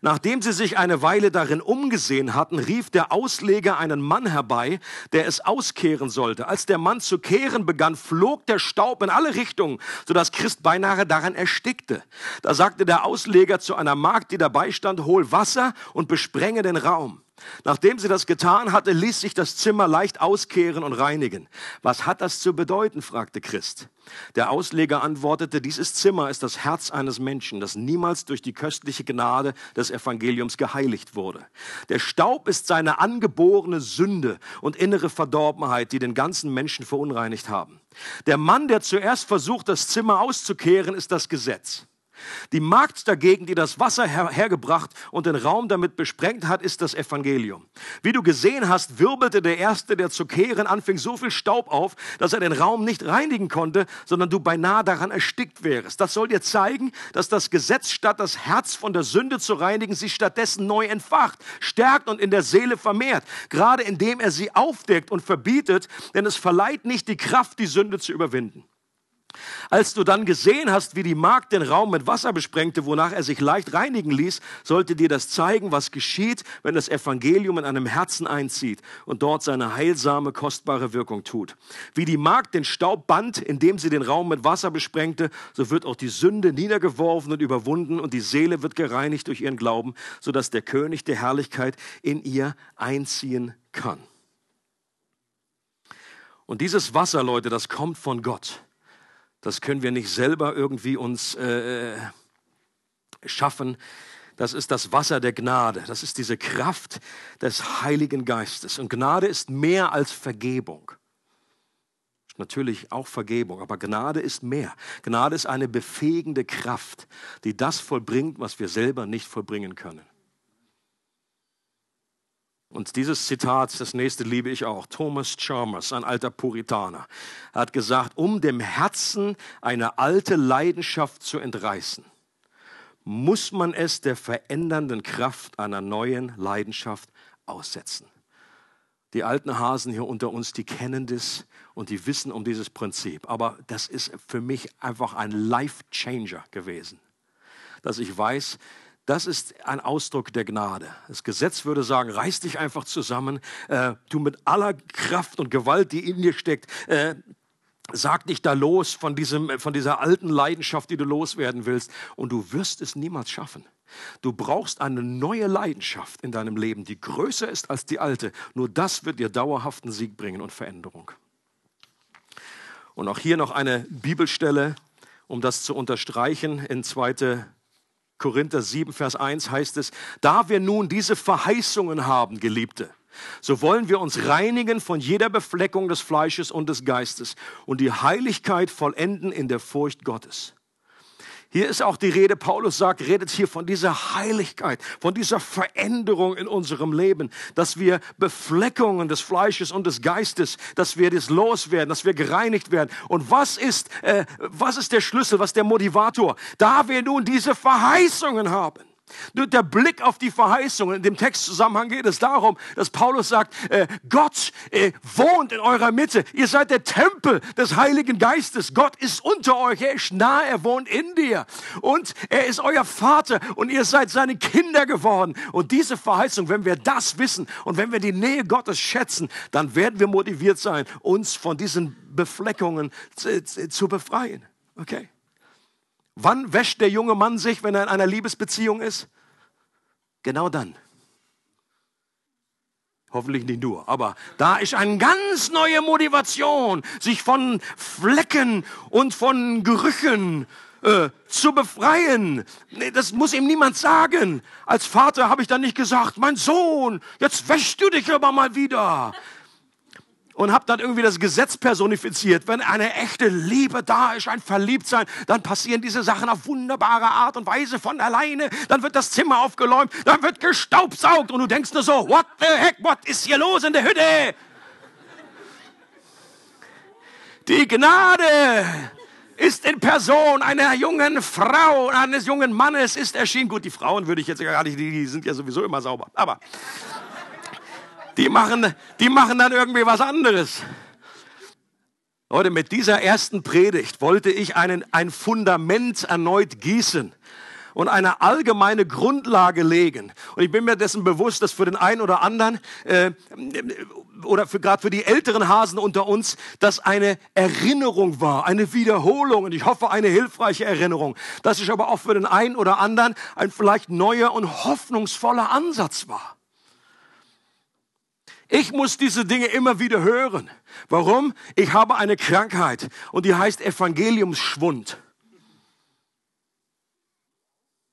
Nachdem sie sich eine Weile darin umgesehen hatten, rief der Ausleger einen Mann herbei, der es auskehren sollte. Als der Mann zu kehren begann, flog der Staub in alle Richtungen, sodass Christ beinahe daran erstickte. Da sagte der Ausleger zu einer Magd, die dabei stand, hol Wasser und besprenge den Raum. Nachdem sie das getan hatte, ließ sich das Zimmer leicht auskehren und reinigen. Was hat das zu bedeuten? fragte Christ. Der Ausleger antwortete, dieses Zimmer ist das Herz eines Menschen, das niemals durch die köstliche Gnade des Evangeliums geheiligt wurde. Der Staub ist seine angeborene Sünde und innere Verdorbenheit, die den ganzen Menschen verunreinigt haben. Der Mann, der zuerst versucht, das Zimmer auszukehren, ist das Gesetz. Die Magd dagegen, die das Wasser her hergebracht und den Raum damit besprengt hat, ist das Evangelium. Wie du gesehen hast, wirbelte der Erste, der zu kehren anfing, so viel Staub auf, dass er den Raum nicht reinigen konnte, sondern du beinahe daran erstickt wärst. Das soll dir zeigen, dass das Gesetz statt das Herz von der Sünde zu reinigen, sich stattdessen neu entfacht, stärkt und in der Seele vermehrt, gerade indem er sie aufdeckt und verbietet, denn es verleiht nicht die Kraft, die Sünde zu überwinden. Als du dann gesehen hast, wie die Magd den Raum mit Wasser besprengte, wonach er sich leicht reinigen ließ, sollte dir das zeigen, was geschieht, wenn das Evangelium in einem Herzen einzieht und dort seine heilsame, kostbare Wirkung tut. Wie die Magd den Staub band, indem sie den Raum mit Wasser besprengte, so wird auch die Sünde niedergeworfen und überwunden und die Seele wird gereinigt durch ihren Glauben, sodass der König der Herrlichkeit in ihr einziehen kann. Und dieses Wasser, Leute, das kommt von Gott. Das können wir nicht selber irgendwie uns äh, schaffen. Das ist das Wasser der Gnade. Das ist diese Kraft des Heiligen Geistes. Und Gnade ist mehr als Vergebung. Natürlich auch Vergebung, aber Gnade ist mehr. Gnade ist eine befähigende Kraft, die das vollbringt, was wir selber nicht vollbringen können. Und dieses Zitat, das nächste liebe ich auch. Thomas Chalmers, ein alter Puritaner, hat gesagt, um dem Herzen eine alte Leidenschaft zu entreißen, muss man es der verändernden Kraft einer neuen Leidenschaft aussetzen. Die alten Hasen hier unter uns, die kennen das und die wissen um dieses Prinzip. Aber das ist für mich einfach ein Life-Changer gewesen, dass ich weiß, das ist ein Ausdruck der Gnade. Das Gesetz würde sagen, reiß dich einfach zusammen, äh, du mit aller Kraft und Gewalt, die in dir steckt, äh, sag dich da los von, diesem, von dieser alten Leidenschaft, die du loswerden willst. Und du wirst es niemals schaffen. Du brauchst eine neue Leidenschaft in deinem Leben, die größer ist als die alte. Nur das wird dir dauerhaften Sieg bringen und Veränderung. Und auch hier noch eine Bibelstelle, um das zu unterstreichen, in 2. Korinther 7, Vers 1 heißt es, da wir nun diese Verheißungen haben, Geliebte, so wollen wir uns reinigen von jeder Befleckung des Fleisches und des Geistes und die Heiligkeit vollenden in der Furcht Gottes. Hier ist auch die Rede, Paulus sagt, redet hier von dieser Heiligkeit, von dieser Veränderung in unserem Leben, dass wir Befleckungen des Fleisches und des Geistes, dass wir das loswerden, dass wir gereinigt werden. Und was ist, äh, was ist der Schlüssel, was ist der Motivator? Da wir nun diese Verheißungen haben, der Blick auf die Verheißungen. In dem Textzusammenhang geht es darum, dass Paulus sagt, äh, Gott äh, wohnt in eurer Mitte. Ihr seid der Tempel des Heiligen Geistes. Gott ist unter euch. Er ist nah. Er wohnt in dir. Und er ist euer Vater. Und ihr seid seine Kinder geworden. Und diese Verheißung, wenn wir das wissen und wenn wir die Nähe Gottes schätzen, dann werden wir motiviert sein, uns von diesen Befleckungen zu befreien. Okay? Wann wäscht der junge Mann sich, wenn er in einer Liebesbeziehung ist? Genau dann. Hoffentlich nicht nur, aber da ist eine ganz neue Motivation, sich von Flecken und von Gerüchen äh, zu befreien. Nee, das muss ihm niemand sagen. Als Vater habe ich dann nicht gesagt, mein Sohn, jetzt wäschst du dich aber mal wieder und habe dann irgendwie das Gesetz personifiziert. Wenn eine echte Liebe da ist, ein Verliebtsein, dann passieren diese Sachen auf wunderbare Art und Weise von alleine. Dann wird das Zimmer aufgeräumt, dann wird gestaubsaugt und du denkst nur so, what the heck, what ist hier los in der Hütte? Die Gnade ist in Person einer jungen Frau, eines jungen Mannes ist erschienen. Gut, die Frauen würde ich jetzt gar nicht, die sind ja sowieso immer sauber. Aber die machen, die machen dann irgendwie was anderes. Leute, mit dieser ersten Predigt wollte ich einen, ein Fundament erneut gießen und eine allgemeine Grundlage legen. Und ich bin mir dessen bewusst, dass für den einen oder anderen äh, oder für, gerade für die älteren Hasen unter uns, das eine Erinnerung war, eine Wiederholung und ich hoffe eine hilfreiche Erinnerung. Dass es aber auch für den einen oder anderen ein vielleicht neuer und hoffnungsvoller Ansatz war. Ich muss diese Dinge immer wieder hören. Warum? Ich habe eine Krankheit und die heißt Evangeliumsschwund.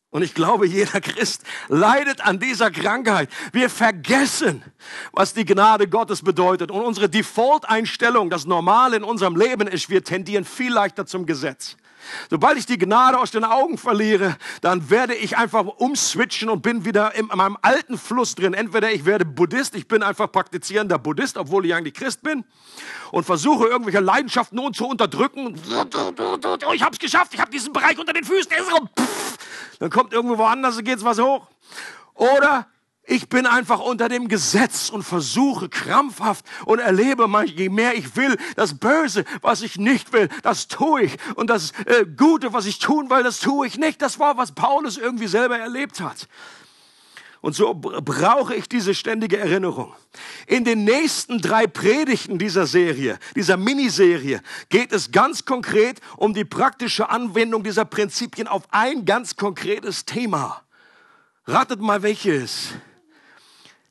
Und ich glaube, jeder Christ leidet an dieser Krankheit. Wir vergessen, was die Gnade Gottes bedeutet. Und unsere Default-Einstellung, das Normale in unserem Leben ist, wir tendieren viel leichter zum Gesetz. Sobald ich die Gnade aus den Augen verliere, dann werde ich einfach umswitchen und bin wieder in meinem alten Fluss drin. Entweder ich werde Buddhist, ich bin einfach praktizierender Buddhist, obwohl ich eigentlich Christ bin, und versuche irgendwelche Leidenschaften nun zu unterdrücken. Oh, ich habe es geschafft, ich habe diesen Bereich unter den Füßen. Dann kommt irgendwo woanders, geht's was hoch. Oder ich bin einfach unter dem Gesetz und versuche krampfhaft und erlebe manchmal, je mehr ich will, das Böse, was ich nicht will, das tue ich. Und das äh, Gute, was ich tun will, das tue ich nicht. Das war, was Paulus irgendwie selber erlebt hat. Und so brauche ich diese ständige Erinnerung. In den nächsten drei Predigten dieser Serie, dieser Miniserie, geht es ganz konkret um die praktische Anwendung dieser Prinzipien auf ein ganz konkretes Thema. Ratet mal welches.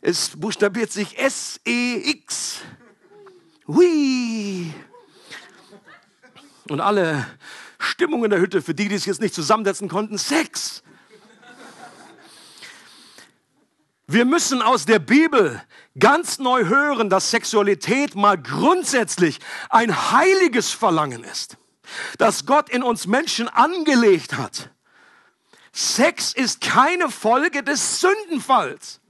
Es buchstabiert sich S-E-X. Hui. Und alle Stimmung in der Hütte, für die, die es jetzt nicht zusammensetzen konnten, Sex. Wir müssen aus der Bibel ganz neu hören, dass Sexualität mal grundsätzlich ein heiliges Verlangen ist, das Gott in uns Menschen angelegt hat. Sex ist keine Folge des Sündenfalls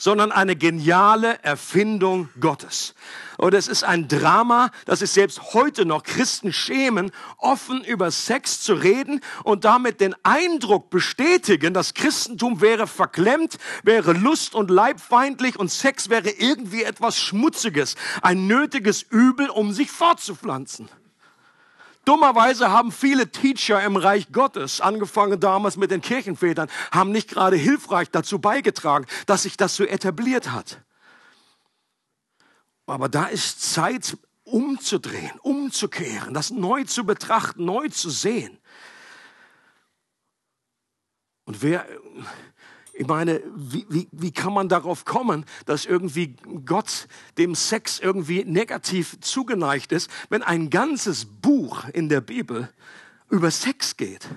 sondern eine geniale Erfindung Gottes. Und es ist ein Drama, dass es selbst heute noch Christen schämen, offen über Sex zu reden und damit den Eindruck bestätigen, das Christentum wäre verklemmt, wäre lust- und leibfeindlich und Sex wäre irgendwie etwas Schmutziges, ein nötiges Übel, um sich fortzupflanzen. Dummerweise haben viele Teacher im Reich Gottes, angefangen damals mit den Kirchenvätern, haben nicht gerade hilfreich dazu beigetragen, dass sich das so etabliert hat. Aber da ist Zeit, umzudrehen, umzukehren, das neu zu betrachten, neu zu sehen. Und wer, ich meine, wie, wie, wie kann man darauf kommen, dass irgendwie Gott dem Sex irgendwie negativ zugeneigt ist, wenn ein ganzes Buch in der Bibel über Sex geht?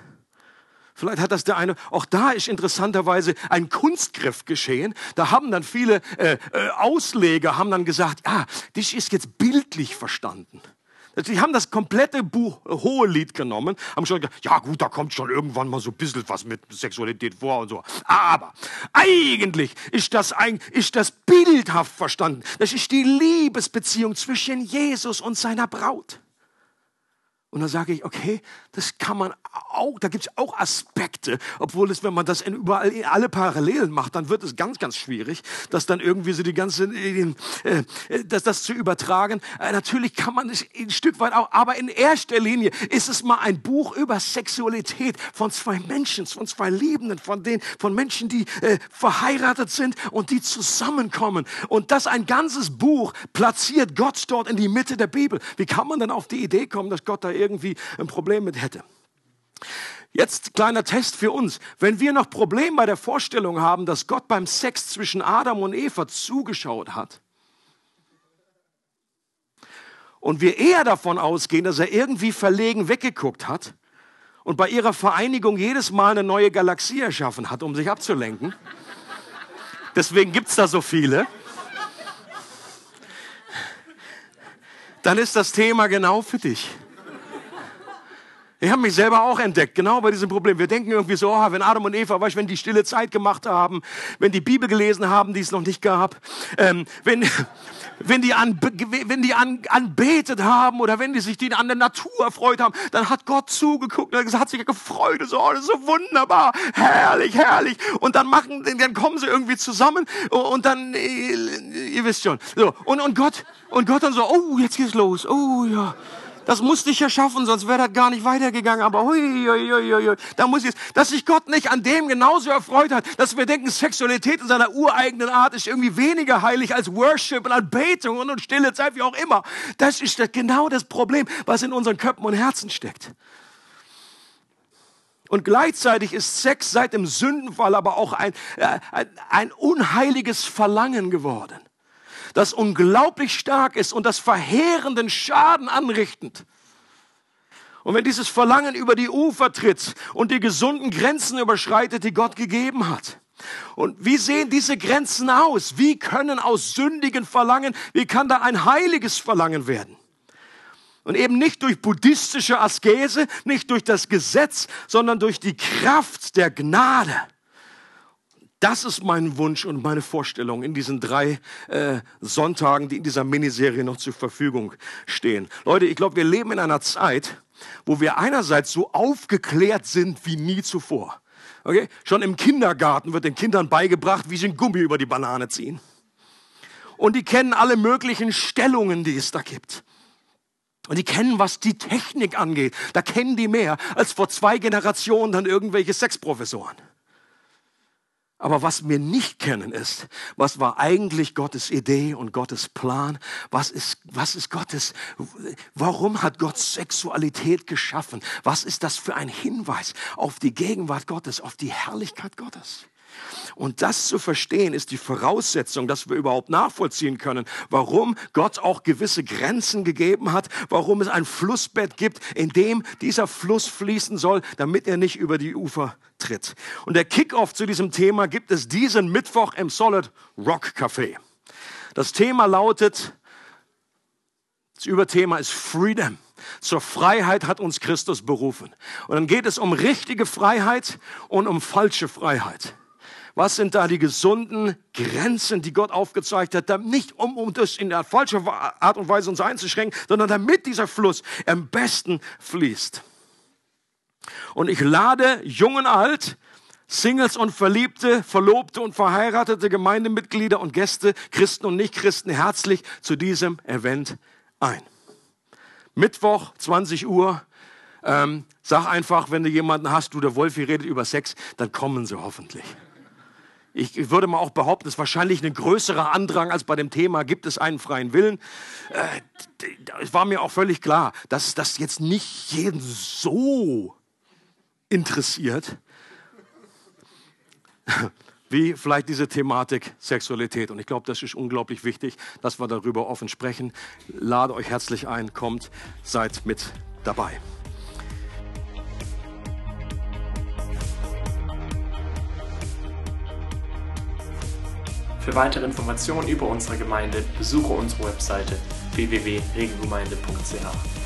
Vielleicht hat das der eine, auch da ist interessanterweise ein Kunstgriff geschehen. Da haben dann viele äh, äh, Ausleger haben dann gesagt, ja, das ist jetzt bildlich verstanden. Sie haben das komplette Buch Hohe Lied genommen, haben schon gesagt, ja gut, da kommt schon irgendwann mal so ein bisschen was mit Sexualität vor und so. Aber eigentlich ist das, ein, ist das bildhaft verstanden. Das ist die Liebesbeziehung zwischen Jesus und seiner Braut. Und dann sage ich, okay, das kann man auch, da gibt es auch Aspekte, obwohl es, wenn man das in überall in alle Parallelen macht, dann wird es ganz, ganz schwierig, das dann irgendwie so die ganze, äh, äh, das, das zu übertragen. Äh, natürlich kann man es ein Stück weit auch, aber in erster Linie ist es mal ein Buch über Sexualität von zwei Menschen, von zwei Liebenden, von denen, von Menschen, die äh, verheiratet sind und die zusammenkommen. Und das ein ganzes Buch platziert Gott dort in die Mitte der Bibel. Wie kann man dann auf die Idee kommen, dass Gott da irgendwie ein Problem mit hätte. Jetzt kleiner Test für uns. Wenn wir noch Probleme bei der Vorstellung haben, dass Gott beim Sex zwischen Adam und Eva zugeschaut hat und wir eher davon ausgehen, dass er irgendwie verlegen weggeguckt hat und bei ihrer Vereinigung jedes Mal eine neue Galaxie erschaffen hat, um sich abzulenken, deswegen gibt es da so viele, dann ist das Thema genau für dich. Ich habe mich selber auch entdeckt, genau bei diesem Problem. Wir denken irgendwie so, oh, wenn Adam und Eva, weißt, wenn die stille Zeit gemacht haben, wenn die Bibel gelesen haben, die es noch nicht gab, ähm, wenn, wenn die, an, wenn die an, anbetet haben oder wenn die sich die an der Natur erfreut haben, dann hat Gott zugeguckt und hat sich gefreut so, oh, das ist so wunderbar, herrlich, herrlich. Und dann machen, dann kommen sie irgendwie zusammen und dann, ihr wisst schon, so. Und, und Gott, und Gott dann so, oh, jetzt geht's los, oh, ja. Das musste ich ja schaffen, sonst wäre das gar nicht weitergegangen. Aber hui, hui, hui, hui, da muss ich, dass sich Gott nicht an dem genauso erfreut hat, dass wir denken, Sexualität in seiner ureigenen Art ist irgendwie weniger heilig als Worship und Anbetung und stille Zeit, wie auch immer. Das ist genau das Problem, was in unseren Köpfen und Herzen steckt. Und gleichzeitig ist Sex seit dem Sündenfall aber auch ein, äh, ein, ein unheiliges Verlangen geworden das unglaublich stark ist und das verheerenden Schaden anrichtend. Und wenn dieses Verlangen über die Ufer tritt und die gesunden Grenzen überschreitet, die Gott gegeben hat. Und wie sehen diese Grenzen aus? Wie können aus sündigen Verlangen, wie kann da ein heiliges Verlangen werden? Und eben nicht durch buddhistische Askese, nicht durch das Gesetz, sondern durch die Kraft der Gnade. Das ist mein Wunsch und meine Vorstellung in diesen drei äh, Sonntagen, die in dieser Miniserie noch zur Verfügung stehen. Leute, ich glaube, wir leben in einer Zeit, wo wir einerseits so aufgeklärt sind wie nie zuvor. Okay? Schon im Kindergarten wird den Kindern beigebracht, wie sie ein Gummi über die Banane ziehen. Und die kennen alle möglichen Stellungen, die es da gibt. Und die kennen, was die Technik angeht. Da kennen die mehr als vor zwei Generationen dann irgendwelche Sexprofessoren. Aber was wir nicht kennen ist, was war eigentlich Gottes Idee und Gottes Plan? Was ist, was ist Gottes, warum hat Gott Sexualität geschaffen? Was ist das für ein Hinweis auf die Gegenwart Gottes, auf die Herrlichkeit Gottes? Und das zu verstehen ist die Voraussetzung, dass wir überhaupt nachvollziehen können, warum Gott auch gewisse Grenzen gegeben hat, warum es ein Flussbett gibt, in dem dieser Fluss fließen soll, damit er nicht über die Ufer tritt. Und der Kickoff zu diesem Thema gibt es diesen Mittwoch im Solid Rock Café. Das Thema lautet, das Überthema ist Freedom. Zur Freiheit hat uns Christus berufen. Und dann geht es um richtige Freiheit und um falsche Freiheit. Was sind da die gesunden Grenzen, die Gott aufgezeigt hat? Nicht um, um das in der falschen Art und Weise uns einzuschränken, sondern damit dieser Fluss am besten fließt. Und ich lade jung und alt, Singles und Verliebte, Verlobte und verheiratete Gemeindemitglieder und Gäste, Christen und Nichtchristen herzlich zu diesem Event ein. Mittwoch, 20 Uhr. Ähm, sag einfach, wenn du jemanden hast, du, der Wolfi redet über Sex, dann kommen sie hoffentlich. Ich würde mal auch behaupten, es ist wahrscheinlich ein größerer Andrang als bei dem Thema, gibt es einen freien Willen. Äh, es war mir auch völlig klar, dass das jetzt nicht jeden so interessiert, wie vielleicht diese Thematik Sexualität. Und ich glaube, das ist unglaublich wichtig, dass wir darüber offen sprechen. Lade euch herzlich ein, kommt, seid mit dabei. Für weitere Informationen über unsere Gemeinde besuche unsere Webseite www.regelgemeinde.ch.